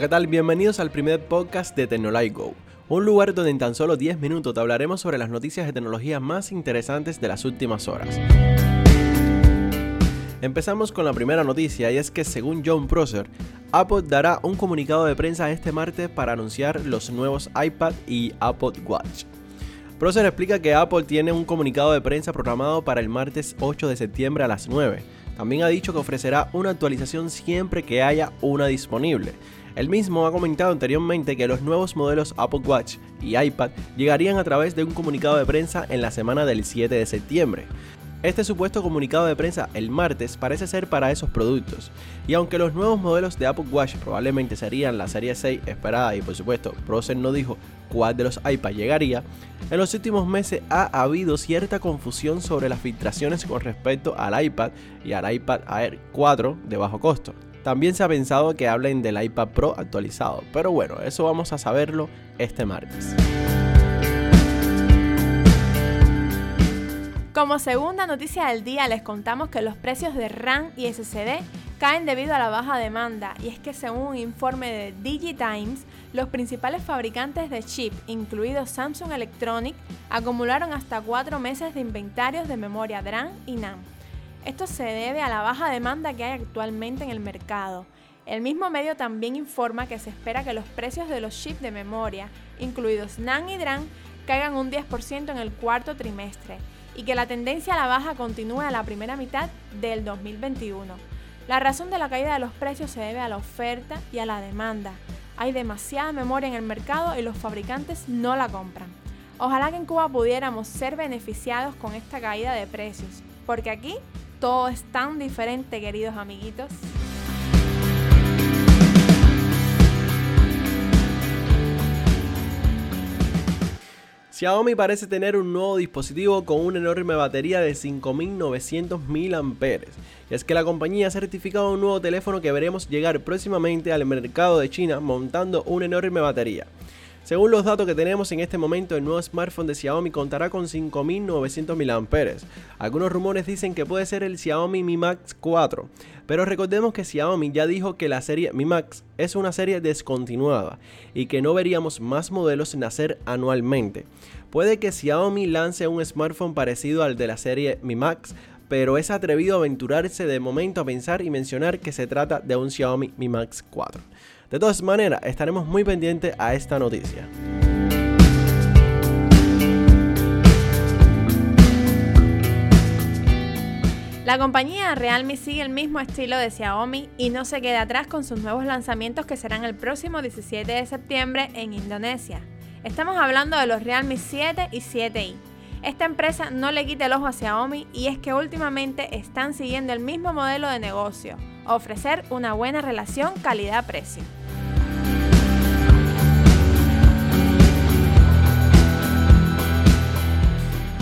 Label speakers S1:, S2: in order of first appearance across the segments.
S1: Hola, ¿qué tal? Bienvenidos al primer podcast de Tecnolight Go, un lugar donde en tan solo 10 minutos te hablaremos sobre las noticias de tecnología más interesantes de las últimas horas. Empezamos con la primera noticia y es que según John Prosser, Apple dará un comunicado de prensa este martes para anunciar los nuevos iPad y Apple Watch. Prosser explica que Apple tiene un comunicado de prensa programado para el martes 8 de septiembre a las 9. También ha dicho que ofrecerá una actualización siempre que haya una disponible. El mismo ha comentado anteriormente que los nuevos modelos Apple Watch y iPad llegarían a través de un comunicado de prensa en la semana del 7 de septiembre. Este supuesto comunicado de prensa el martes parece ser para esos productos, y aunque los nuevos modelos de Apple Watch probablemente serían la serie 6 esperada y por supuesto Procer no dijo cuál de los iPad llegaría, en los últimos meses ha habido cierta confusión sobre las filtraciones con respecto al iPad y al iPad Air 4 de bajo costo. También se ha pensado que hablen del iPad Pro actualizado, pero bueno, eso vamos a saberlo este martes.
S2: Como segunda noticia del día les contamos que los precios de RAM y SSD caen debido a la baja demanda y es que según un informe de DigiTimes, los principales fabricantes de chip, incluidos Samsung Electronics, acumularon hasta 4 meses de inventarios de memoria DRAM y NAND. Esto se debe a la baja demanda que hay actualmente en el mercado. El mismo medio también informa que se espera que los precios de los chips de memoria, incluidos NAND y DRAM, caigan un 10% en el cuarto trimestre y que la tendencia a la baja continúe a la primera mitad del 2021. La razón de la caída de los precios se debe a la oferta y a la demanda. Hay demasiada memoria en el mercado y los fabricantes no la compran. Ojalá que en Cuba pudiéramos ser beneficiados con esta caída de precios, porque aquí todo es tan diferente, queridos amiguitos.
S1: Xiaomi parece tener un nuevo dispositivo con una enorme batería de 5900 mAh. Y es que la compañía ha certificado un nuevo teléfono que veremos llegar próximamente al mercado de China montando una enorme batería. Según los datos que tenemos en este momento, el nuevo smartphone de Xiaomi contará con 5900 mAh. Algunos rumores dicen que puede ser el Xiaomi Mi Max 4, pero recordemos que Xiaomi ya dijo que la serie Mi Max es una serie descontinuada y que no veríamos más modelos nacer anualmente. Puede que Xiaomi lance un smartphone parecido al de la serie Mi Max, pero es atrevido aventurarse de momento a pensar y mencionar que se trata de un Xiaomi Mi Max 4. De todas maneras, estaremos muy pendientes a esta noticia.
S2: La compañía Realme sigue el mismo estilo de Xiaomi y no se queda atrás con sus nuevos lanzamientos que serán el próximo 17 de septiembre en Indonesia. Estamos hablando de los Realme 7 y 7i. Esta empresa no le quita el ojo a Xiaomi y es que últimamente están siguiendo el mismo modelo de negocio, ofrecer una buena relación calidad-precio.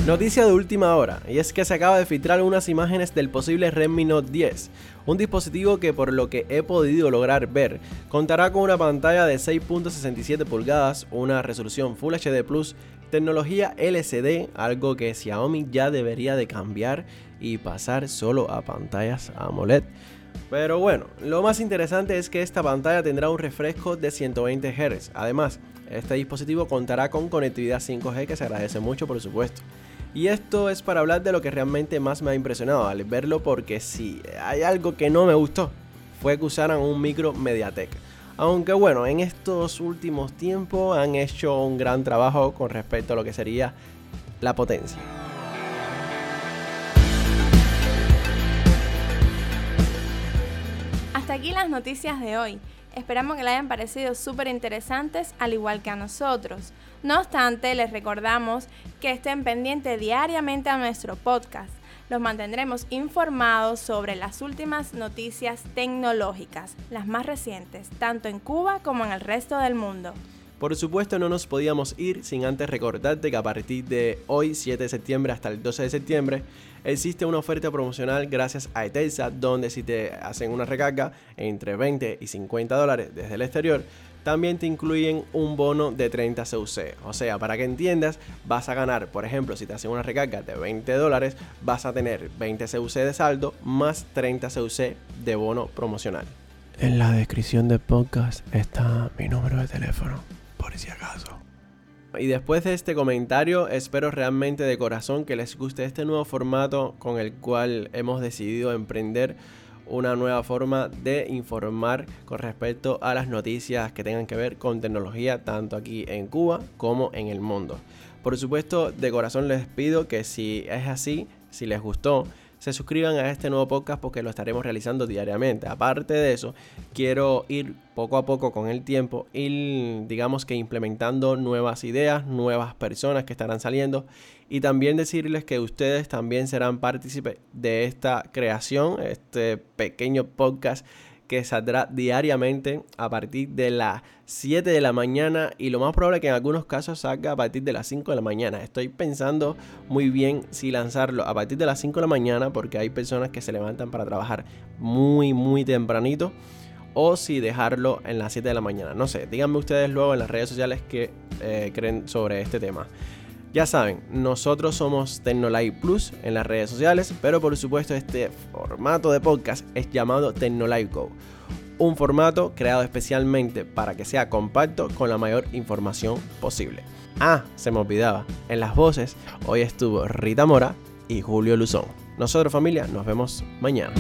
S1: Noticia de última hora, y es que se acaba de filtrar unas imágenes del posible Redmi Note 10, un dispositivo que por lo que he podido lograr ver, contará con una pantalla de 6.67 pulgadas, una resolución Full HD Plus, tecnología LCD, algo que Xiaomi ya debería de cambiar y pasar solo a pantallas AMOLED. Pero bueno, lo más interesante es que esta pantalla tendrá un refresco de 120 Hz. Además, este dispositivo contará con conectividad 5G que se agradece mucho por supuesto. Y esto es para hablar de lo que realmente más me ha impresionado al verlo porque si hay algo que no me gustó fue que usaran un micro Mediatek. Aunque bueno, en estos últimos tiempos han hecho un gran trabajo con respecto a lo que sería la potencia.
S2: Hasta aquí las noticias de hoy. Esperamos que les hayan parecido súper interesantes, al igual que a nosotros. No obstante, les recordamos que estén pendientes diariamente a nuestro podcast. Los mantendremos informados sobre las últimas noticias tecnológicas, las más recientes, tanto en Cuba como en el resto del mundo.
S1: Por supuesto no nos podíamos ir sin antes recordarte que a partir de hoy 7 de septiembre hasta el 12 de septiembre existe una oferta promocional gracias a Etelsa donde si te hacen una recarga entre 20 y 50 dólares desde el exterior también te incluyen un bono de 30 CUC. O sea, para que entiendas, vas a ganar, por ejemplo, si te hacen una recarga de 20 dólares, vas a tener 20 CUC de saldo más 30 CUC de bono promocional. En la descripción del podcast está mi número de teléfono, por si acaso. Y después de este comentario, espero realmente de corazón que les guste este nuevo formato con el cual hemos decidido emprender una nueva forma de informar con respecto a las noticias que tengan que ver con tecnología, tanto aquí en Cuba como en el mundo. Por supuesto, de corazón les pido que si es así, si les gustó, se suscriban a este nuevo podcast porque lo estaremos realizando diariamente. Aparte de eso, quiero ir poco a poco con el tiempo, ir digamos que implementando nuevas ideas, nuevas personas que estarán saliendo y también decirles que ustedes también serán partícipes de esta creación, este pequeño podcast que saldrá diariamente a partir de las 7 de la mañana y lo más probable es que en algunos casos salga a partir de las 5 de la mañana. Estoy pensando muy bien si lanzarlo a partir de las 5 de la mañana porque hay personas que se levantan para trabajar muy muy tempranito o si dejarlo en las 7 de la mañana. No sé, díganme ustedes luego en las redes sociales qué eh, creen sobre este tema. Ya saben, nosotros somos Tecnolive Plus en las redes sociales, pero por supuesto este formato de podcast es llamado Tecnolive Go. Un formato creado especialmente para que sea compacto con la mayor información posible. Ah, se me olvidaba, en las voces hoy estuvo Rita Mora y Julio Luzón. Nosotros familia, nos vemos mañana.